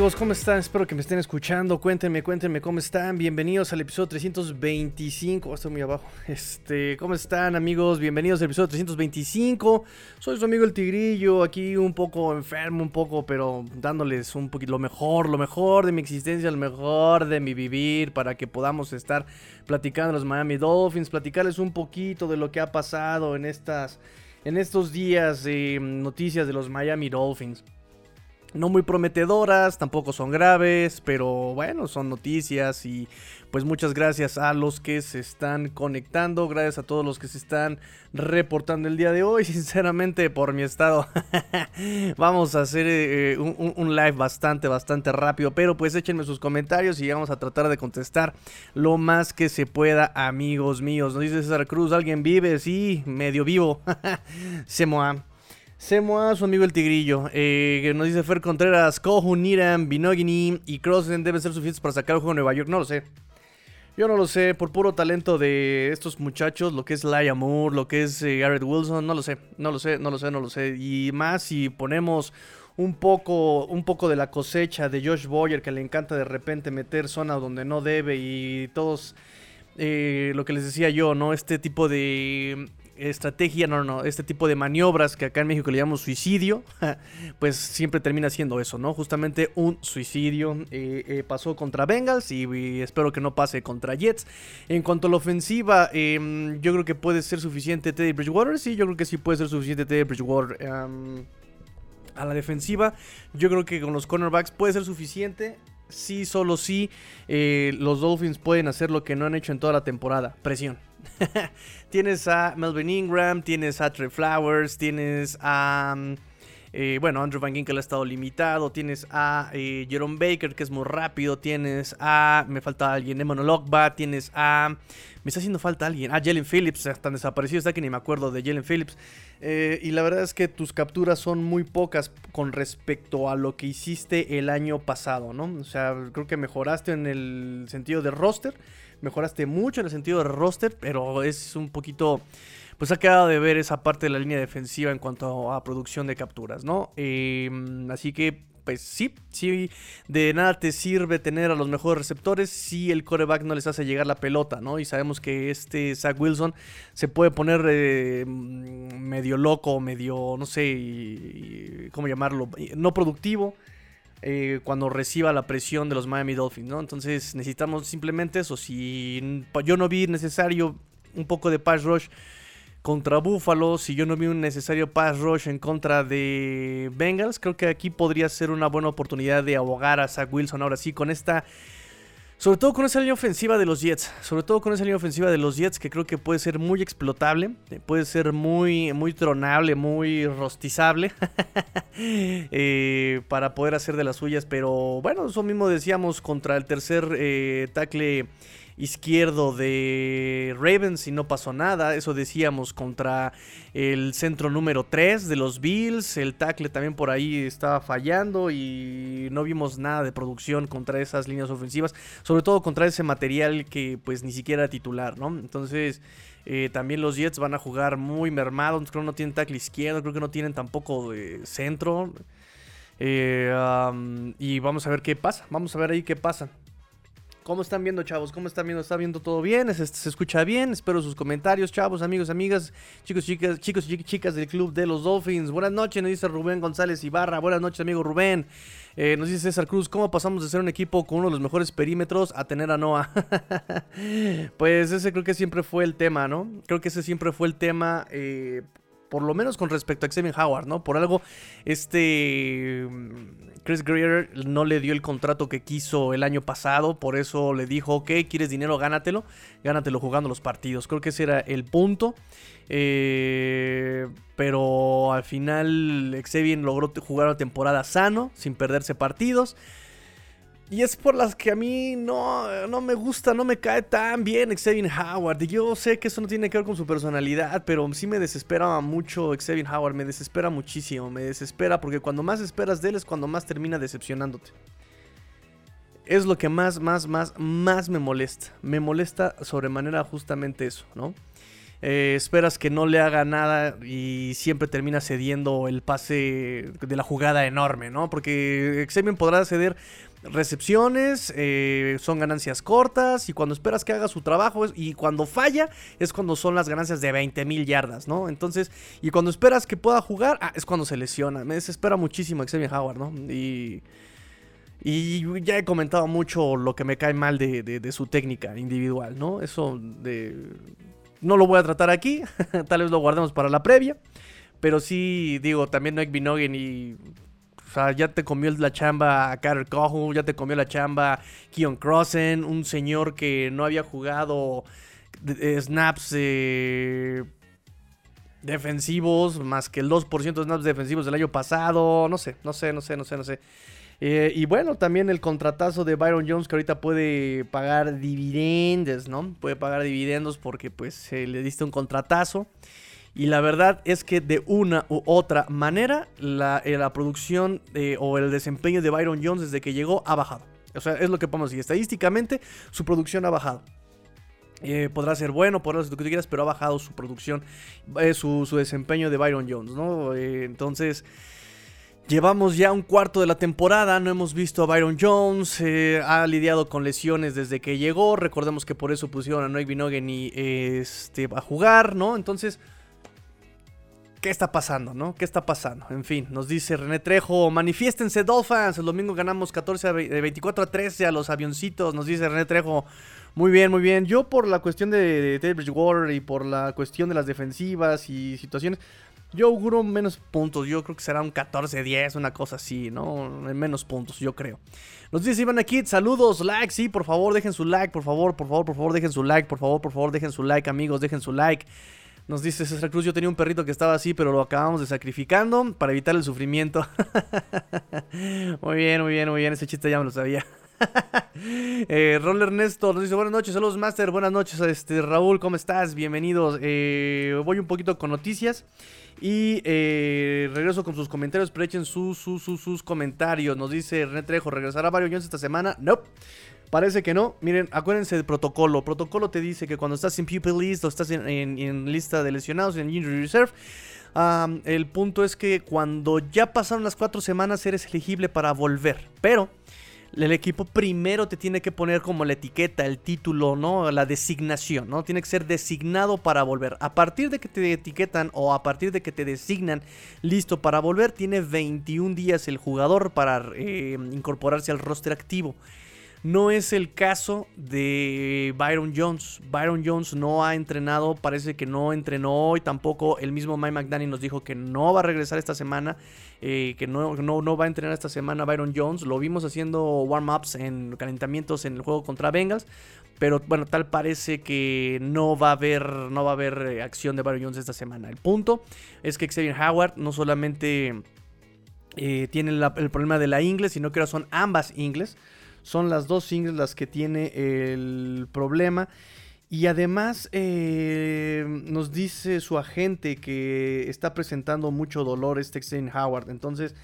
amigos? ¿Cómo están? Espero que me estén escuchando. Cuéntenme, cuéntenme cómo están. Bienvenidos al episodio 325. estoy muy abajo. Este, ¿cómo están amigos? Bienvenidos al episodio 325. Soy su amigo el Tigrillo, aquí un poco enfermo, un poco, pero dándoles un poquito lo mejor, lo mejor de mi existencia, lo mejor de mi vivir, para que podamos estar platicando los Miami Dolphins, platicarles un poquito de lo que ha pasado en estas, en estos días de noticias de los Miami Dolphins no muy prometedoras, tampoco son graves, pero bueno, son noticias y pues muchas gracias a los que se están conectando, gracias a todos los que se están reportando el día de hoy, sinceramente por mi estado vamos a hacer eh, un, live bastante, bastante rápido, pero pues échenme sus comentarios y vamos a tratar de contestar lo más que se pueda, amigos míos. Nos dice César Cruz, ¿alguien vive? Sí, medio vivo. se moa. Semoa, su amigo el Tigrillo, eh, nos dice Fer Contreras, Kohun, Niram, Binogini y Crossen deben ser suficientes para sacar el juego de Nueva York. No lo sé. Yo no lo sé, por puro talento de estos muchachos, lo que es Laia Moore, lo que es eh, Garrett Wilson, no lo sé, no lo sé, no lo sé, no lo sé. Y más si ponemos un poco, un poco de la cosecha de Josh Boyer, que le encanta de repente meter zona donde no debe y todos, eh, lo que les decía yo, ¿no? Este tipo de estrategia, no, no, este tipo de maniobras que acá en México le llamamos suicidio, pues siempre termina siendo eso, ¿no? Justamente un suicidio. Eh, eh, pasó contra Bengals y, espero que no pase contra Jets. En cuanto a la ofensiva, em, yo creo que puede ser suficiente Teddy Bridgewater. Sí, yo creo que sí puede ser suficiente Teddy Bridgewater. Em, a la defensiva, yo creo que con los cornerbacks puede ser suficiente sí, solo sí, eh, los Dolphins pueden hacer lo que no han hecho en toda la temporada, presión. tienes a Melvin Ingram, tienes a Trey Flowers, tienes a... Mm, eh, bueno, Andrew Van Ginkel ha estado limitado. Tienes a eh, Jerome Baker, que es muy rápido. Tienes a. Me falta alguien. Emmanuel Ogba. Tienes a. Me está haciendo falta alguien. Ah, Jalen Phillips. Están desaparecido está que ni me acuerdo de Jalen Phillips. Eh, y la verdad es que tus capturas son muy pocas con respecto a lo que hiciste el año pasado, ¿no? O sea, creo que mejoraste en el sentido de roster. Mejoraste mucho en el sentido de roster. Pero es un poquito pues ha quedado de ver esa parte de la línea defensiva en cuanto a producción de capturas, ¿no? Em, así que, pues sí, sí, de nada te sirve tener a los mejores receptores si el coreback no les hace llegar la pelota, ¿no? Y sabemos que este Zach Wilson se puede poner eh, medio loco, medio, no sé, ¿cómo llamarlo? No productivo. Eh, cuando reciba la presión de los Miami Dolphins, ¿no? Entonces necesitamos simplemente eso. Si yo no vi necesario un poco de pass rush contra Buffalo, si yo no vi un necesario pass rush en contra de Bengals, creo que aquí podría ser una buena oportunidad de ahogar a Zach Wilson ahora sí con esta... Sobre todo con esa línea ofensiva de los Jets. Sobre todo con esa línea ofensiva de los Jets que creo que puede ser muy explotable. Puede ser muy, muy tronable, muy rostizable. Eh, para poder hacer de las suyas. Pero bueno, eso mismo decíamos contra el tercer eh, tackle izquierdo de Ravens y no pasó nada. Eso decíamos contra el centro número 3 de los Bills. El tackle también por ahí estaba fallando y no vimos nada de producción contra esas líneas ofensivas. Sobre todo contra ese material que pues ni siquiera era titular, ¿no? Entonces... Eh, también los Jets van a jugar muy mermados. Creo que no tienen tackle izquierdo. Creo que no tienen tampoco de centro. Eh, y vamos a ver qué pasa. Vamos a ver ahí qué pasa. ¿Cómo están viendo, chavos? ¿Cómo están viendo? ¿Está viendo todo bien? ¿Se, escucha bien? Espero sus comentarios, chavos, amigos, amigas, chicos, chicas, chicos y chicas del club de los Dolphins. Buenas noches, nos dice Rubén González Ibarra. Buenas noches, amigo Rubén. Eh, nos dice César Cruz, ¿cómo pasamos de ser un equipo con uno de los mejores perímetros a tener a Noah? pues ese creo que siempre fue el tema, ¿no? Creo que ese siempre fue el tema. Eh, por lo menos con respecto a Xavier Howard, ¿no? Por algo, este Chris Greer no le dio el contrato que quiso el año pasado, por eso le dijo, ok, quieres dinero, gánatelo, gánatelo jugando los partidos. Creo que ese era el punto. Eh, pero al final Xavier logró jugar una temporada sano, sin perderse partidos. Y es por las que a mí no, no me gusta, no me cae tan bien Xavier Howard. Y yo sé que eso no tiene que ver con su personalidad, pero sí me desespera mucho Xavier Howard. Me desespera muchísimo, me desespera porque cuando más esperas de él es cuando más termina decepcionándote. Es lo que más, más, más, más me molesta. Me molesta sobremanera justamente eso, ¿no? Eh, esperas que no le haga nada y siempre termina cediendo el pase de la jugada enorme, ¿no? Porque Xavier podrá ceder recepciones, eh, son ganancias cortas y cuando esperas que haga su trabajo y cuando falla es cuando son las ganancias de 20 mil yardas, ¿no? Entonces, y cuando esperas que pueda jugar, ah, es cuando se lesiona. Me desespera muchísimo Xavier Howard, ¿no? Y, y ya he comentado mucho lo que me cae mal de su técnica individual, ¿no? Eso de... No lo voy a tratar aquí, tal vez lo guardemos para la previa. Pero sí, digo, también Nick Binogen y o sea, ya te comió la chamba a Carter Cohu, ya te comió la chamba Keon Crossen, un señor que no había jugado snaps defensivos, más que el 2% de snaps defensivos del año pasado. No sé, no sé, no sé, no sé, no sé. Eh, y bueno, también el contratazo de Byron Jones que ahorita puede pagar dividendos, ¿no? Puede pagar dividendos porque pues le diste un contratazo. Y la verdad es que de una u otra manera, la, eh, producción eh, o el desempeño de Byron Jones desde que llegó ha bajado. O sea, es lo que podemos decir. Estadísticamente, su producción ha bajado. Podrá ser bueno, podrá ser lo que tú quieras, pero ha bajado su producción, su, desempeño de Byron Jones, ¿no? entonces, llevamos ya un cuarto de la temporada, no hemos visto a Byron Jones, ha lidiado con lesiones desde que llegó, recordemos que por eso pusieron a Noé Binogen y este, a jugar, ¿no? Entonces, ¿Qué está pasando, no? ¿Qué está pasando? En fin, nos dice René Trejo, manifiéstense Dolphins, el domingo ganamos 14 a 24 a 13 a los avioncitos, nos dice René Trejo. Muy bien, muy bien. Yo por la cuestión de Ted Bridgewater y por la cuestión de las defensivas y situaciones, yo auguro menos puntos. Yo creo que será un 14-10, una cosa así, ¿no? Menos puntos, yo creo. Nos dice Iván aquí, saludos, like, sí, por favor, dejen su like, por favor, por favor, por favor, dejen su like, por favor, por favor, dejen su like, amigos, dejen su like. Nos dice César Cruz, yo tenía un perrito que estaba así, pero lo acabamos de sacrificando para evitar el sufrimiento. muy bien, muy bien, muy bien, ese chiste ya me lo sabía. eh, Roller Ernesto nos dice buenas noches, saludos Master, buenas noches este, Raúl, ¿cómo estás? Bienvenidos. Eh, voy un poquito con noticias y eh, regreso con sus comentarios, pero echen sus, sus, sus, comentarios. Nos dice René Trejo, ¿regresará Mario Jones esta semana? No. Nope. Parece que no. Miren, acuérdense del protocolo. Protocolo te dice que cuando estás en People List o estás en, lista de lesionados, en Injury Reserve, el punto es que cuando ya pasaron las cuatro semanas eres elegible para volver. Pero el equipo primero te tiene que poner como la etiqueta, el título, ¿no? La designación, ¿no? Tiene que ser designado para volver. A partir de que te etiquetan o a partir de que te designan listo para volver, tiene 21 días el jugador para eh, incorporarse al roster activo. No es el caso de Byron Jones. Byron Jones no ha entrenado, parece que no entrenó hoy tampoco. El mismo Mike McDaniel nos dijo que no va a regresar esta semana, eh, que no, va a entrenar esta semana Byron Jones. Lo vimos haciendo warm-ups en calentamientos en el juego contra Bengals. Pero bueno, tal parece que no va a haber, no va a haber eh, acción de Byron Jones esta semana. El punto es que Xavier Howard no solamente eh, tiene el problema de la inglés, sino que ahora son ambas ingles. Son las dos singles las que tiene el problema. Y además eh, nos dice su agente que está presentando mucho dolor este Xavier Howard. Entonces,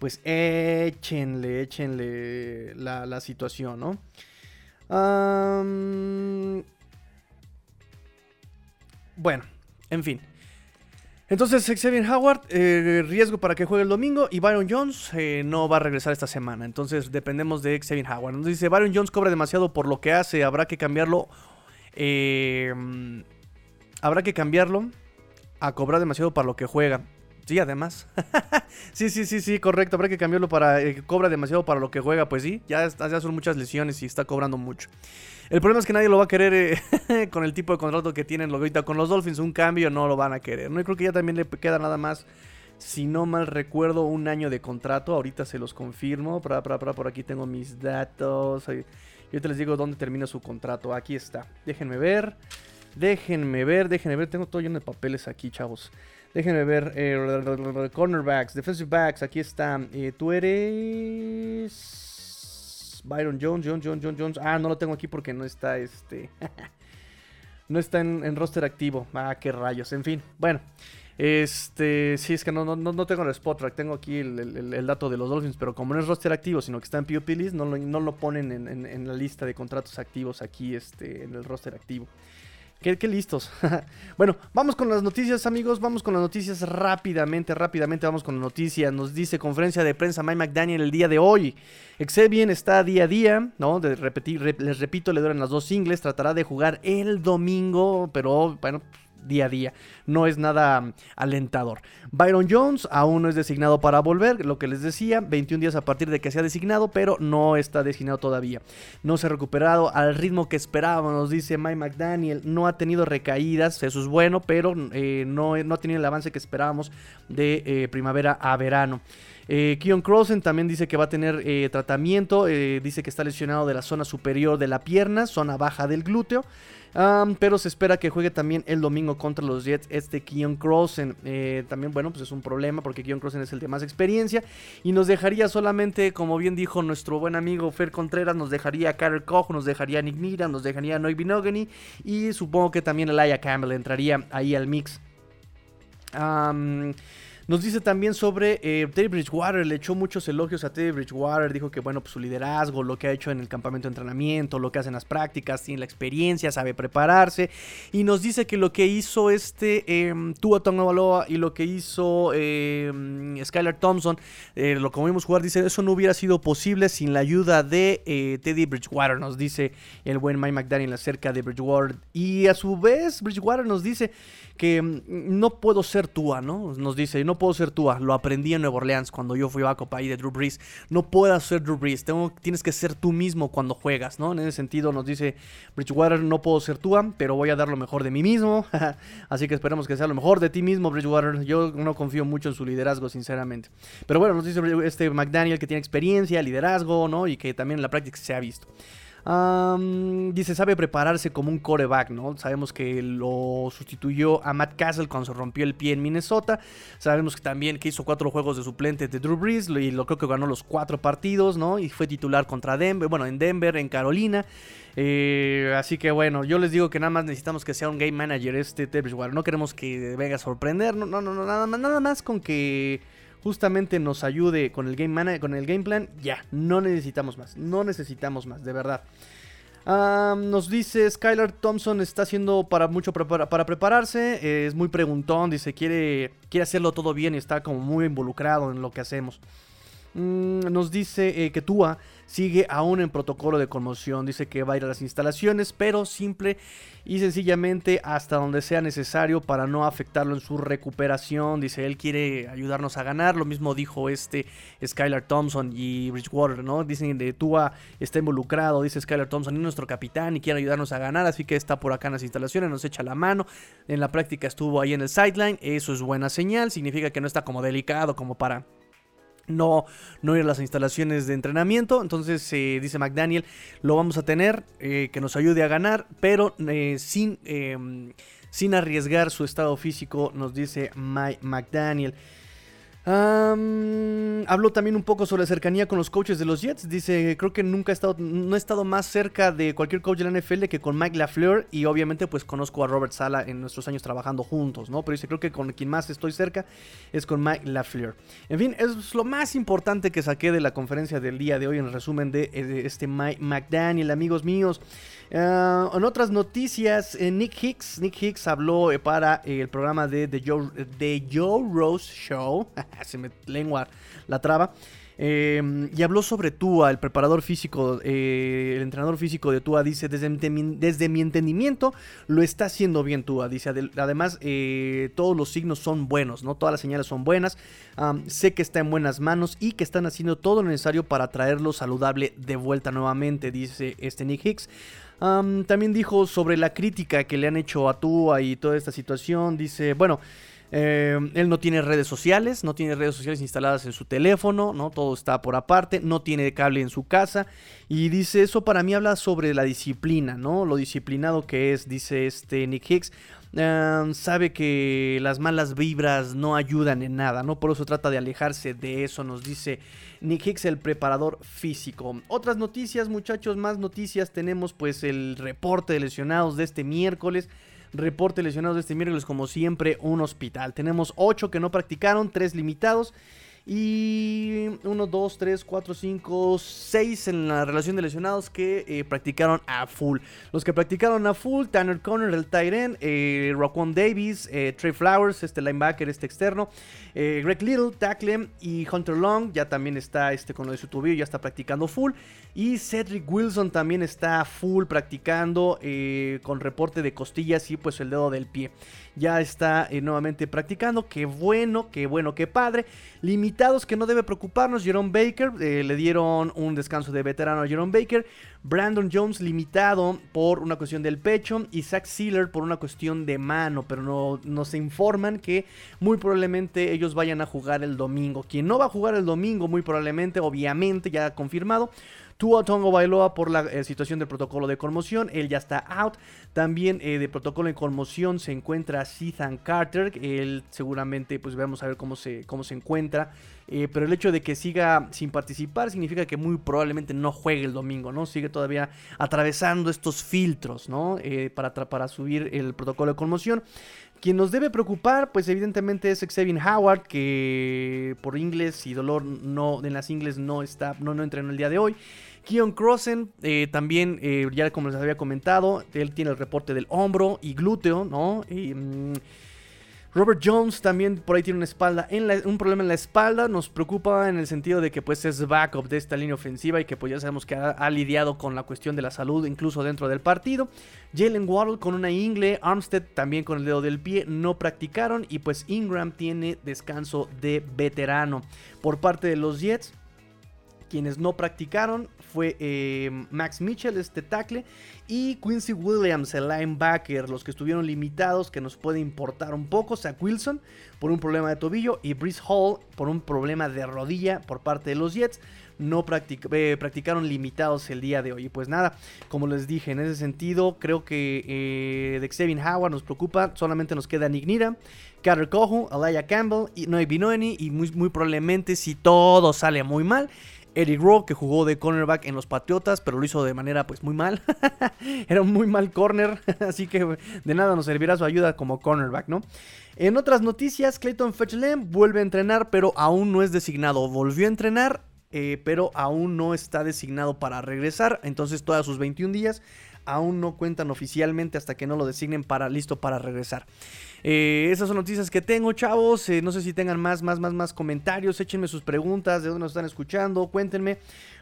pues échenle, échenle la, situación, ¿no? bueno, en fin. Entonces, Xavier Howard, eh, riesgo para que juegue el domingo. Y Byron Jones eh, no va a regresar esta semana. Entonces, dependemos de Xavier Howard. Nos dice: Byron Jones cobra demasiado por lo que hace. Habrá que cambiarlo. Eh, habrá que cambiarlo a cobrar demasiado para lo que juega. Sí, además. sí, sí, sí, sí, correcto. Habrá que cambiarlo para que cobra demasiado para lo que juega. Pues sí, ya, ya son muchas lesiones y está cobrando mucho. El problema es que nadie lo va a querer eh, con el tipo de contrato que tienen ahorita con los Dolphins. Un cambio no lo van a querer. No, creo que ya también le queda nada más, si no mal recuerdo, un año de contrato. Ahorita se los confirmo. Para, para, por aquí tengo mis datos. Yo te les digo dónde termina su contrato. Aquí está. Déjenme ver. Déjenme ver, déjenme ver. Tengo todo lleno de papeles aquí, chavos. Déjenme ver. Eh, cornerbacks, defensive backs. Aquí está. Eh, tú eres. Byron Jones, Jones, Jones, Jones, Jones. Ah, no lo tengo aquí porque no está este. no está en, roster activo. Ah, qué rayos. En fin, bueno. Este, sí, es que no, no, no tengo el spot track, tengo aquí el, dato de los Dolphins, pero como no es roster activo, sino que está en POP list, no lo, no lo ponen en, la lista de contratos activos aquí este, en el roster activo. Qué, listos. bueno, vamos con las noticias, amigos. Vamos con las noticias rápidamente, rápidamente. Vamos con las noticias. Nos dice conferencia de prensa Mike McDaniel el día de hoy. Exebian está día a día, ¿no? De repetir, les repito, le duran las dos singles. Tratará de jugar el domingo, pero bueno, día a día. No es nada alentador. Byron Jones aún no es designado para volver, lo que les decía, 21 días a partir de que sea designado, pero no está designado todavía. No se ha recuperado al ritmo que esperábamos, dice Mike McDaniel. No ha tenido recaídas, eso es bueno, pero eh, no, no ha tenido el avance que esperábamos de eh, primavera a verano. Eh, Keon Crossen también dice que va a tener eh, tratamiento. dice que está lesionado de la zona superior de la pierna, zona baja del glúteo pero se espera que juegue también el domingo contra los Jets este Keon Crossen. Eh, también, bueno, pues es un problema porque Keon Crossen es el de más experiencia. Y nos dejaría solamente, como bien dijo nuestro buen amigo Fer Contreras, nos dejaría a Koch, nos dejaría Nick Nira, nos dejaría Noy Binogany. Y supongo que también Elia Campbell entraría ahí al mix. Nos dice también sobre eh, Teddy Bridgewater, le echó muchos elogios a Teddy Bridgewater, dijo que bueno, pues su liderazgo, lo que ha hecho en el campamento de entrenamiento, lo que hace en las prácticas, tiene la experiencia, sabe prepararse. Y nos dice que lo que hizo este eh, Tua y lo que hizo em, Skylar Thompson, eh, lo que vimos jugar, dice, eso no hubiera sido posible sin la ayuda de eh, Teddy Bridgewater, nos dice el buen Mike McDaniel acerca de Bridgewater. Y a su vez, Bridgewater nos dice que mm, no puedo ser Tua, ¿no? Nos dice, no puedo ser Tua, lo aprendí en Nueva Orleans cuando yo fui a ahí de Drew Brees. No puedo ser Drew Brees, tengo, tienes que ser tú mismo cuando juegas, ¿no? En ese sentido nos dice Bridgewater, no puedo ser Tua, pero voy a dar lo mejor de mí mismo. Así que esperemos que sea lo mejor de ti mismo, Bridgewater. Yo no confío mucho en su liderazgo, sinceramente. Pero bueno, nos dice este McDaniel que tiene experiencia, liderazgo, ¿no? Y que también en la práctica se ha visto dice, sabe prepararse como un coreback, ¿no? Sabemos que lo sustituyó a Matt Castle cuando se rompió el pie en Minnesota. Sabemos que también que hizo cuatro juegos de suplente de Drew Brees y lo creo que ganó los cuatro partidos, ¿no? Y fue titular contra Denver, bueno, en Denver, en Carolina. Eh, así que bueno, yo les digo que nada más necesitamos que sea un game manager este Teddy No queremos que venga a sorprender, no, no, no, nada más, nada más con que justamente nos ayude con el game, plan, ya, no necesitamos más, no necesitamos más, de verdad. nos dice Skylar Thompson está haciendo para mucho para prepararse, es muy preguntón, dice quiere, quiere hacerlo todo bien y está como muy involucrado en lo que hacemos. Mm, nos dice eh, que Tua sigue aún en protocolo de conmoción. Dice que va a ir a las instalaciones, pero simple y sencillamente hasta donde sea necesario para no afectarlo en su recuperación. Dice, él quiere ayudarnos a ganar. Lo mismo dijo este Skylar Thompson y Bridgewater, ¿no? Dicen que Tua está involucrado, dice Skylar Thompson, es nuestro capitán y quiere ayudarnos a ganar, así que está por acá en las instalaciones, nos echa la mano. En la práctica estuvo ahí en el sideline, eso es buena señal, significa que no está como delicado como para no, no ir a las instalaciones de entrenamiento. Entonces, eh, dice McDaniel, lo vamos a tener, eh, que nos ayude a ganar, pero eh, sin, em, sin arriesgar su estado físico, nos dice Mike McDaniel habló también un poco sobre la cercanía con los coaches de los Jets. Dice, creo que nunca he estado, no he estado más cerca de cualquier coach de la NFL que con Mike LaFleur. Y obviamente pues conozco a Robert Sala en nuestros años trabajando juntos, ¿no? Pero dice, creo que con quien más estoy cerca es con Mike LaFleur. En fin, es lo más importante que saqué de la conferencia del día de hoy en resumen de, eh, este Mike McDaniel, amigos míos. Ah, en otras noticias, eh, Nick Hicks, Nick Hicks habló eh, para el programa de The Joe, The Joe Rose Show. se me lengua la traba. Em, y habló sobre Tua, el preparador físico, eh, el entrenador físico de Tua dice, desde, desde, mi entendimiento lo está haciendo bien Tua, dice, además eh, todos los signos son buenos, ¿no? Todas las señales son buenas, sé que está en buenas manos y que están haciendo todo lo necesario para traerlo saludable de vuelta nuevamente, dice este Nick Hicks. también dijo sobre la crítica que le han hecho a Tua y toda esta situación, dice, bueno, eh, él no tiene redes sociales, no tiene redes sociales instaladas en su teléfono, ¿no? Todo está por aparte, no tiene cable en su casa. Y dice, eso para mí habla sobre la disciplina, ¿no? Lo disciplinado que es, dice este Nick Hicks. Em, sabe que las malas vibras no ayudan en nada, ¿no? Por eso trata de alejarse de eso, nos dice Nick Hicks, el preparador físico. Otras noticias, muchachos, más noticias. Tenemos pues el reporte de lesionados de este miércoles. Reporte lesionados de este miércoles, como siempre, un hospital. Tenemos 8 que no practicaron, 3 limitados. Y 1, 2, 3, 4, 5, 6 en la relación de lesionados que eh, practicaron a full. Los que practicaron a full, Tanner Conner, el Tyren, eh, Davis, eh, Trey Flowers, este linebacker, este externo, eh, Greg Little, tackle y Hunter Long, ya también está este con lo de su tobillo, ya está practicando full. Y Cedric Wilson también está full practicando con reporte de costillas y pues el dedo del pie. Ya está nuevamente practicando, qué bueno, qué bueno, qué padre. Limitados que no debe preocuparnos, Jerome Baker, le dieron un descanso de veterano a Jerome Baker. Brandon Jones limitado por una cuestión del pecho y Zach Sealer por una cuestión de mano, pero no, nos informan que muy probablemente ellos vayan a jugar el domingo. Quien no va a jugar el domingo, muy probablemente, obviamente, ya confirmado, Tua Tongo Bailoa por la eh, situación del protocolo de conmoción, él ya está out. También eh, de protocolo de conmoción se encuentra Ethan Carter, él seguramente pues vamos a ver cómo se, cómo se encuentra. Eh, pero el hecho de que siga sin participar significa que muy probablemente no juegue el domingo, ¿no? Sigue todavía atravesando estos filtros, ¿no? para, para subir el protocolo de conmoción. Quien nos debe preocupar, pues evidentemente es Xavier Howard, que por inglés y dolor no, en las ingles no está, no, no entrenó el día de hoy. Keon Crossen, eh, también, eh, ya como les había comentado, él tiene el reporte del hombro y glúteo, ¿no? Y, mm, Robert Jones también por ahí tiene una espalda, un problema en la espalda. Nos preocupa en el sentido de que pues es backup de esta línea ofensiva y que pues ya sabemos que ha, lidiado con la cuestión de la salud incluso dentro del partido. Jalen Waddle con una ingle, Armstead también con el dedo del pie, no practicaron y pues Ingram tiene descanso de veterano. Por parte de los Jets, quienes no practicaron fue eh, Max Mitchell, este tackle, y Quincy Williams, el linebacker, los que estuvieron limitados, que nos puede importar un poco. Zach Wilson por un problema de tobillo y Brice Hall por un problema de rodilla por parte de los Jets. No eh, practicaron limitados el día de hoy. Y pues nada, como les dije, en ese sentido, creo que eh, de Xavier Howard nos preocupa. Solamente nos queda Nick Nira, Carter Cohu, Alaya Campbell y Noé Binoeni. Y muy, muy probablemente, si todo sale muy mal, Eric Rowe, que jugó de cornerback en los Patriotas, pero lo hizo de manera pues muy mal. Era un muy mal corner, así que de nada nos servirá su ayuda como cornerback, ¿no? En otras noticias, Clayton Fetchland vuelve a entrenar, pero aún no es designado. Volvió a entrenar, eh, pero aún no está designado para regresar. Entonces, todas sus 21 días aún no cuentan oficialmente hasta que no lo designen para listo para regresar. Eh, esas son noticias que tengo, chavos. Eh, no sé si tengan más, más, más, más comentarios. Échenme sus preguntas, de dónde nos están escuchando, cuéntenme.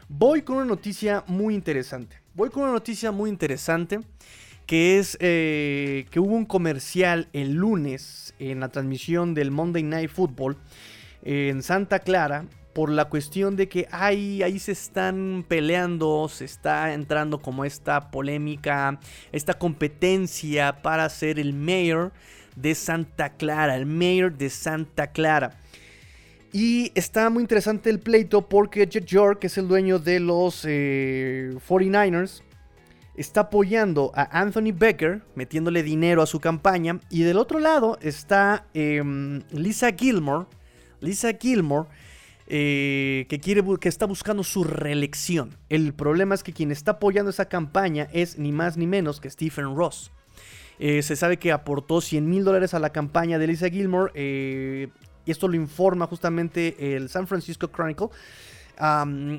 Voy con una noticia muy interesante. Voy con una noticia muy interesante que es eh, que hubo un comercial el lunes en la transmisión del Monday Night Football en Santa Clara por la cuestión de que ahí, ahí se están peleando, se está entrando como esta polémica, esta competencia para ser el mayor de Santa Clara, el mayor de Santa Clara. Y está muy interesante el pleito porque Jet York, que es el dueño de los 49ers, eh, está apoyando a Anthony Becker, metiéndole dinero a su campaña. Y del otro lado está em, Lisa Gilmore. Lisa Gilmore eh, que, quiere, que está buscando su reelección. El problema es que quien está apoyando esa campaña es ni más ni menos que Stephen Ross. Eh, se sabe que aportó 100 mil dólares a la campaña de Lisa Gilmore. Eh, y esto lo informa justamente el San Francisco Chronicle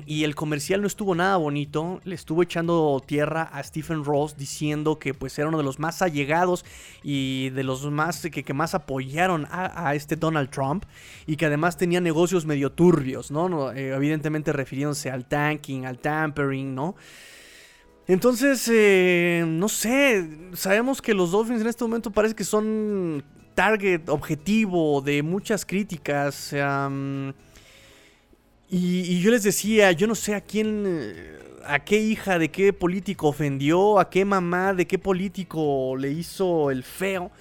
y el comercial no estuvo nada bonito. Le estuvo echando tierra a Stephen Ross diciendo que pues era uno de los más allegados y de los más que, más apoyaron a, este Donald Trump. Y que además tenía negocios medio turbios, ¿no? Eh, evidentemente refiriéndose al tanking, al tampering, ¿no? Entonces, eh, no sé, sabemos que los Dolphins en este momento parece que son target objetivo de muchas críticas. Y, yo les decía, yo no sé a quién, eh, a qué hija de qué político ofendió, a qué mamá de qué político le hizo el feo,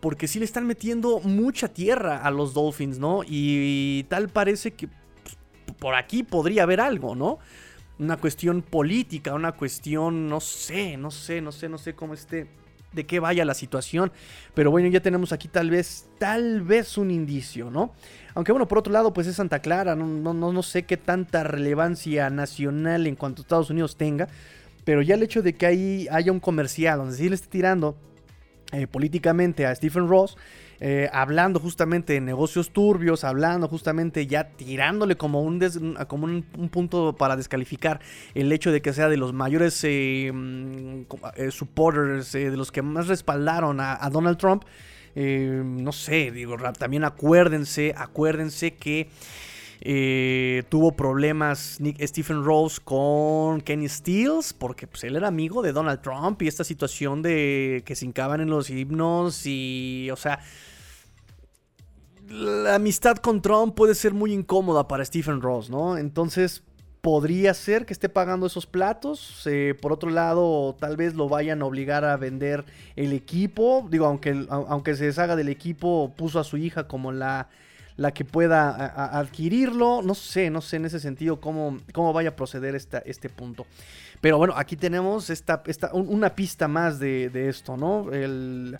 porque sí le están metiendo mucha tierra a los Dolphins, ¿no? Y, tal parece que pues, por aquí podría haber algo, ¿no? Una cuestión política, una cuestión, no sé, no sé, no sé, no sé cómo esté, de qué vaya la situación, pero bueno, ya tenemos aquí tal vez, tal vez un indicio, ¿no? Aunque bueno, por otro lado, pues es Santa Clara, no, no, no sé qué tanta relevancia nacional en cuanto a Estados Unidos tenga, pero ya el hecho de que ahí haya un comercial donde sí le esté tirando eh, políticamente a Stephen Ross, eh, hablando justamente de negocios turbios, hablando justamente ya tirándole como un, como un, punto para descalificar el hecho de que sea de los mayores eh, mm, eh, supporters, de los que más respaldaron a, Donald Trump. no sé, digo, también acuérdense, acuérdense que tuvo problemas Nick, Stephen Rose con Kenny Stills, porque pues, él era amigo de Donald Trump y esta situación de que se hincaban en los himnos y, o sea, la amistad con Trump puede ser muy incómoda para Stephen Ross, ¿no? Entonces podría ser que esté pagando esos platos. Eh, por otro lado, tal vez lo vayan a obligar a vender el equipo. Digo, aunque, aunque se deshaga del equipo, puso a su hija como la, la que pueda adquirirlo. No sé, no sé en ese sentido cómo, cómo vaya a proceder esta, este punto. Pero bueno, aquí tenemos esta, esta, una pista más de, de esto, ¿no? El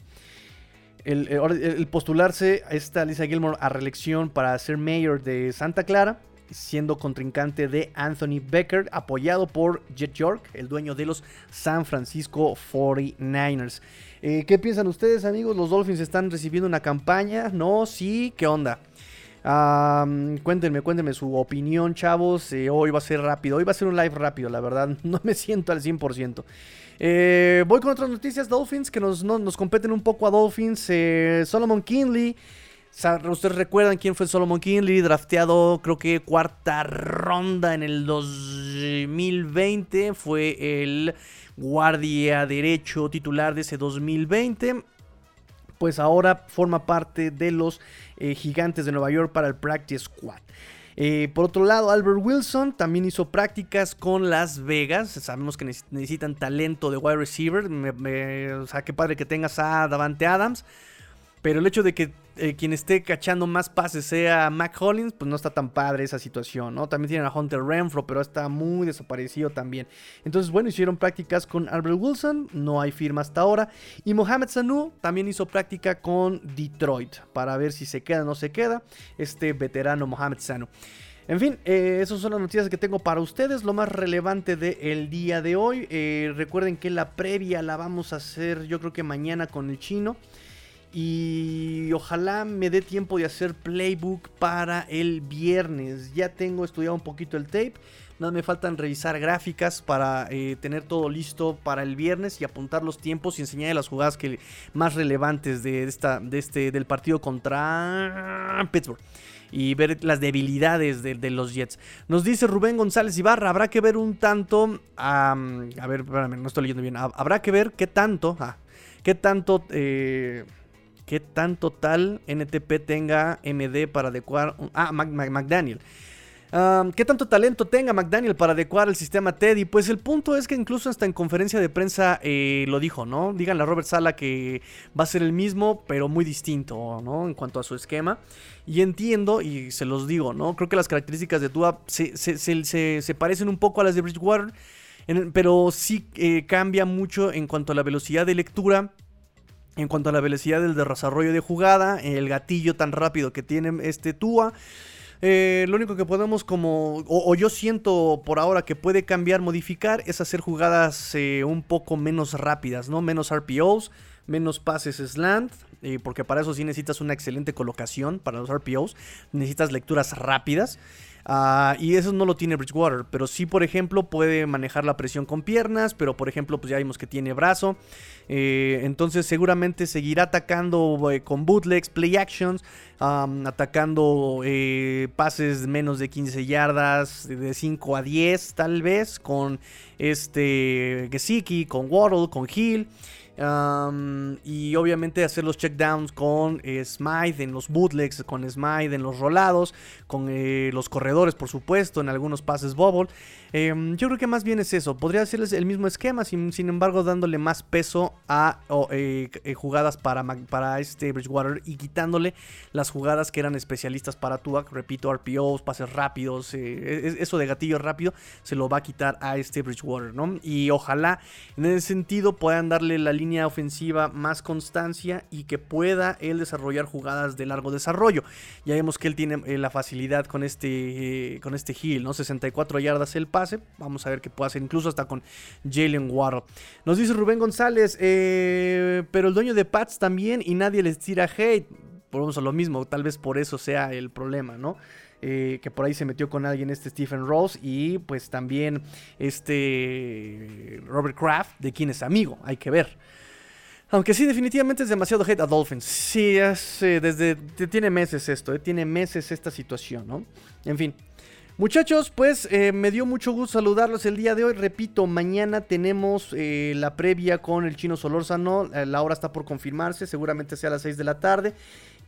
el, postularse a esta Lisa Gilmore a reelección para ser mayor de Santa Clara, siendo contrincante de Anthony Becker, apoyado por Jet York, el dueño de los San Francisco 49ers. Eh, ¿Qué piensan ustedes, amigos? ¿Los Dolphins están recibiendo una campaña? ¿No? ¿Sí? ¿Qué onda? Cuéntenme, cuéntenme su opinión, chavos. Eh, hoy va a ser rápido. Hoy va a ser un live rápido, la verdad. No me siento al 100%. Eh, voy con otras noticias Dolphins que nos, nos competen un poco a Dolphins. Eh, Solomon Kinley. Ustedes recuerdan quién fue Solomon Kinley, drafteado creo que cuarta ronda en el 2020. Fue el guardia derecho titular de ese 2020. Pues ahora forma parte de los eh, gigantes de Nueva York para el Practice Squad. Eh, por otro lado, Albert Wilson también hizo prácticas con Las Vegas. Sabemos que necesitan talento de wide receiver. o sea, qué padre que tengas a Davante Adams. Pero el hecho de que eh, quien esté cachando más pases sea Mac Hollins, pues no está tan padre esa situación, ¿no? También tienen a Hunter Renfro, pero está muy desaparecido también. Entonces, bueno, hicieron prácticas con Albert Wilson, no hay firma hasta ahora. Y Mohamed Sanu también hizo práctica con Detroit, para ver si se queda o no se queda este veterano Mohamed Sanu. En fin, eh, esas son las noticias que tengo para ustedes. Lo más relevante del día de hoy. Eh, recuerden que la previa la vamos a hacer yo creo que mañana con el chino. Y ojalá me dé tiempo de hacer playbook para el viernes. Ya tengo estudiado un poquito el tape. Nada me faltan revisar gráficas para eh, tener todo listo para el viernes y apuntar los tiempos y enseñar las jugadas que, más relevantes de, esta, de este, del partido contra Pittsburgh y ver las debilidades de, los Jets. Nos dice Rubén González Ibarra, habrá que ver un tanto, a ver, espérame, no estoy leyendo bien, habrá que ver qué tanto, ah, qué tanto... Eh, qué tanto tal NTP tenga MD para adecuar. Ah, McDaniel. ¿Qué tanto talento tenga McDaniel para adecuar el sistema Teddy? Pues el punto es que incluso hasta en conferencia de prensa eh, lo dijo, ¿no? Díganle a Robert Sala que va a ser el mismo, pero muy distinto, ¿no? En cuanto a su esquema. Y entiendo, y se los digo, ¿no? Creo que las características de Tua se, se, parecen un poco a las de Bridgewater, pero sí eh, cambia mucho en cuanto a la velocidad de lectura en cuanto a la velocidad del desarrollo de jugada, el gatillo tan rápido que tiene este Tua. Eh, lo único que podemos como, o, yo siento por ahora que puede cambiar, modificar, es hacer jugadas eh, un poco menos rápidas, ¿no? Menos RPOs, menos pases slant, porque para eso sí necesitas una excelente colocación para los RPOs, necesitas lecturas rápidas. Ah, y eso no lo tiene Bridgewater, pero sí, por ejemplo, puede manejar la presión con piernas, pero por ejemplo, pues ya vimos que tiene brazo. Eh, entonces seguramente seguirá atacando eh, con bootlegs, play actions, atacando eh, pases menos de 15 yardas, de 5 a 10 tal vez, con este Gesicki, con Waddle, con Hill y obviamente hacer los checkdowns con eh, Smythe en los bootlegs, con Smythe en los rolados, con eh, los corredores, por supuesto, en algunos pases bubble. Em, yo creo que más bien es eso. Podría hacerles el mismo esquema, sin, embargo, dándole más peso a eh, jugadas para, para este Bridgewater y quitándole las jugadas que eran especialistas para Tuac. Repito, RPOs, pases rápidos, e, eso de gatillo rápido se lo va a quitar a este Bridgewater, ¿no? Y ojalá en ese sentido puedan darle la línea ofensiva más constancia y que pueda él desarrollar jugadas de largo desarrollo. Ya vemos que él tiene eh, la facilidad con este, eh, con este Hill, ¿no? 64 yardas el pase. Vamos a ver qué puede hacer, incluso hasta con Jalen Waddle. Nos dice Rubén González, eh, pero el dueño de Pats también y nadie les tira hate. Volvemos a lo mismo, tal vez por eso sea el problema, ¿no? Eh, que por ahí se metió con alguien este Stephen Ross y pues también este Robert Kraft, de quien es amigo, hay que ver. Aunque sí, definitivamente es demasiado hate a Dolphins. Sí, es, eh, desde, tiene meses esto, eh, tiene meses esta situación, ¿no? En fin. Muchachos, pues me dio mucho gusto saludarlos el día de hoy. Repito, mañana tenemos la previa con el chino Solórzano. la hora está por confirmarse, seguramente sea a las 6 de la tarde.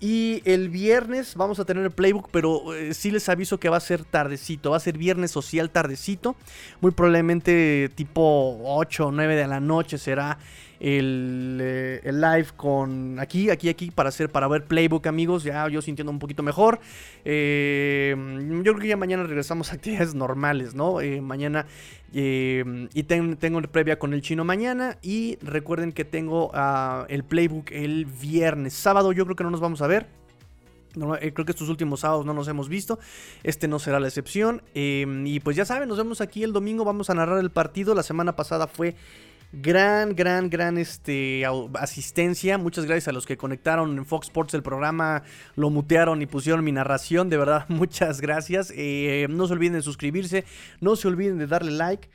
Y el viernes vamos a tener el playbook, pero eh, sí les aviso que va a ser tardecito, va a ser viernes social tardecito. Muy probablemente tipo 8 o 9 de la noche será eh, el, live con aquí, aquí, aquí para hacer, para ver Playbook, amigos. Ya yo sintiendo un poquito mejor. Eh, yo creo que ya mañana regresamos a actividades normales, ¿no? Eh, mañana y tengo previa con el chino mañana. Y recuerden que tengo ah, el Playbook el viernes. Sábado yo creo que no nos vamos a ver. creo que estos últimos sábados no nos hemos visto. Este no será la excepción. y pues ya saben, nos vemos aquí el domingo. Vamos a narrar el partido. La semana pasada fue Gran, gran, gran este, asistencia. Muchas gracias a los que conectaron en Fox Sports el programa, lo mutearon y pusieron mi narración. De verdad, muchas gracias. Eh, no se olviden de suscribirse, no se olviden de darle like.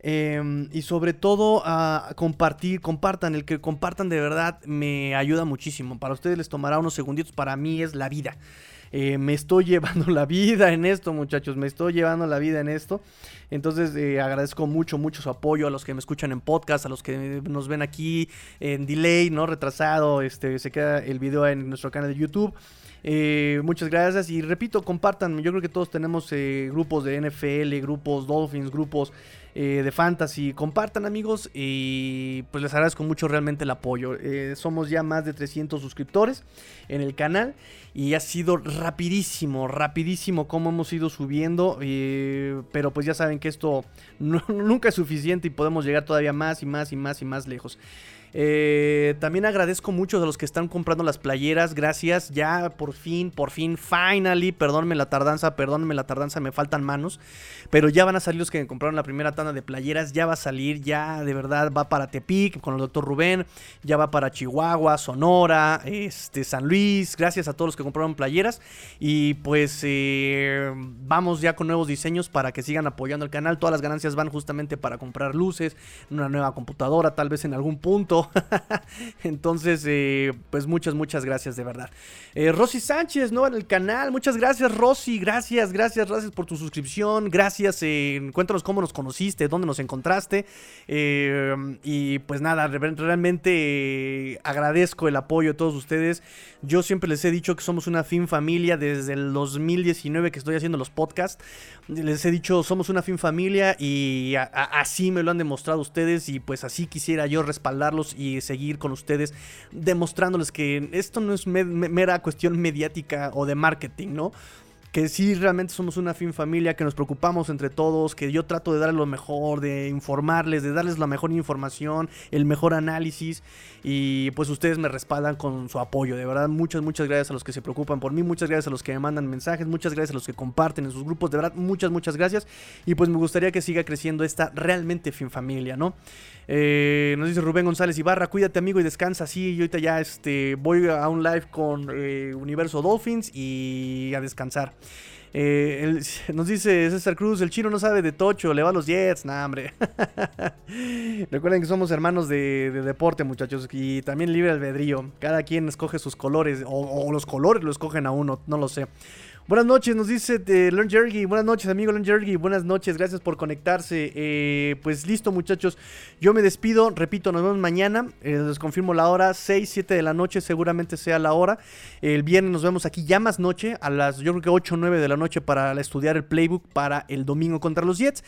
Em, y sobre todo a compartir, compartan, el que compartan de verdad me ayuda muchísimo. Para ustedes les tomará unos segunditos, para mí es la vida. Eh, me estoy llevando la vida en esto, muchachos, me estoy llevando la vida en esto. Entonces eh, agradezco mucho, mucho su apoyo a los que me escuchan en podcast, a los que nos ven aquí en delay, ¿no? Retrasado, este, se queda el video en nuestro canal de YouTube. Eh, muchas gracias y repito, compartan. Yo creo que todos tenemos grupos de NFL, grupos Dolphins, grupos eh, de fantasy. Compartan amigos y pues les agradezco mucho realmente el apoyo. Eh, somos ya más de 300 suscriptores en el canal y ha sido rapidísimo, rapidísimo como hemos ido subiendo. Eh, pero pues ya saben que esto nunca es suficiente y podemos llegar todavía más y más y más y más lejos. Eh, también agradezco mucho a los que están comprando las playeras. Gracias. Ya por fin, por fin, finally. Perdónenme la tardanza, perdónenme la tardanza, me faltan manos. Pero ya van a salir los que compraron la primera tanda de playeras. Ya va a salir, ya de verdad va para Tepic con el doctor Rubén. Ya va para Chihuahua, Sonora, este, San Luis. Gracias a todos los que compraron playeras. Y pues eh, vamos ya con nuevos diseños para que sigan apoyando el canal. Todas las ganancias van justamente para comprar luces, una nueva computadora, tal vez en algún punto. Entonces, eh, pues muchas, muchas gracias de verdad. Eh, Rosy Sánchez, ¿no? En el canal. Muchas gracias, Rosy. Gracias, gracias, gracias por tu suscripción. Gracias. Eh, cuéntanos cómo nos conociste, dónde nos encontraste. y pues nada, realmente agradezco el apoyo de todos ustedes. Yo siempre les he dicho que somos una fin familia desde el 2019 que estoy haciendo los podcasts. Les he dicho, somos una fin familia y así me lo han demostrado ustedes y pues así quisiera yo respaldarlos y seguir con ustedes demostrándoles que esto no es mera cuestión mediática o de marketing, ¿no? Que sí realmente somos una fin familia, que nos preocupamos entre todos, que yo trato de darles lo mejor, de informarles, de darles la mejor información, el mejor análisis y pues ustedes me respaldan con su apoyo. De verdad, muchas, muchas gracias a los que se preocupan por mí, muchas gracias a los que me mandan mensajes, muchas gracias a los que comparten en sus grupos, de verdad, muchas, muchas gracias y pues me gustaría que siga creciendo esta realmente fin familia, ¿no? Eh, nos dice Rubén González Ibarra, cuídate amigo y descansa. Sí, yo ahorita ya este, voy a un live con eh, Universo Dolphins y a descansar. Eh, nos dice César Cruz, el chino no sabe de tocho, le va a los Jets. Nah, hombre. Recuerden que somos hermanos de, deporte, muchachos, y también libre albedrío. Cada quien escoge sus colores, o, o los colores lo escogen a uno, no lo sé. Buenas noches, nos dice de Learn Jergy. Buenas noches, amigo Learn Jergy. Buenas noches, gracias por conectarse. Eh, pues listo, muchachos. Yo me despido. Repito, nos vemos mañana. Eh, les confirmo la hora: 6, 7 de la noche, seguramente sea la hora. El viernes nos vemos aquí ya más noche, a las yo creo que 8 o 9 de la noche para estudiar el playbook para el domingo contra los Jets.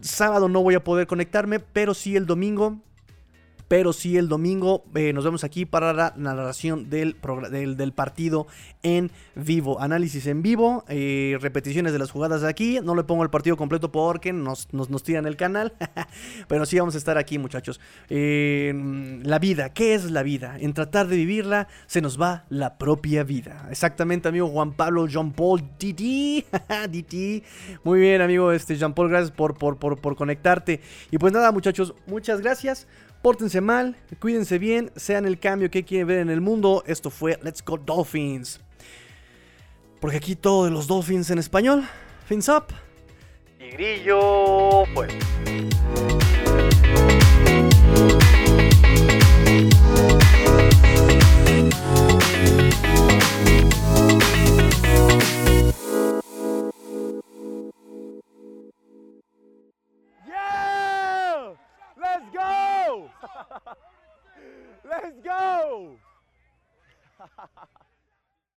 Sábado no voy a poder conectarme, pero sí el domingo pero sí el domingo eh, nos vemos aquí para la narración del, del, partido en vivo. Análisis en vivo, eh, repeticiones de las jugadas de aquí. No le pongo el partido completo porque nos, nos, tiran el canal, pero sí vamos a estar aquí muchachos. la vida, ¿qué es la vida? En tratar de vivirla se nos va la propia vida. Exactamente amigo Juan Pablo, John Paul, DT, DT. Muy bien amigo este Jean Paul, gracias por, por, por, por conectarte. Y pues nada muchachos, muchas gracias. Pórtense mal, cuídense bien, sean el cambio que quieren ver en el mundo. Esto fue Let's Go Dolphins. Porque aquí todo de los Dolphins en español. Fins up. Y grillo pues. Let's go!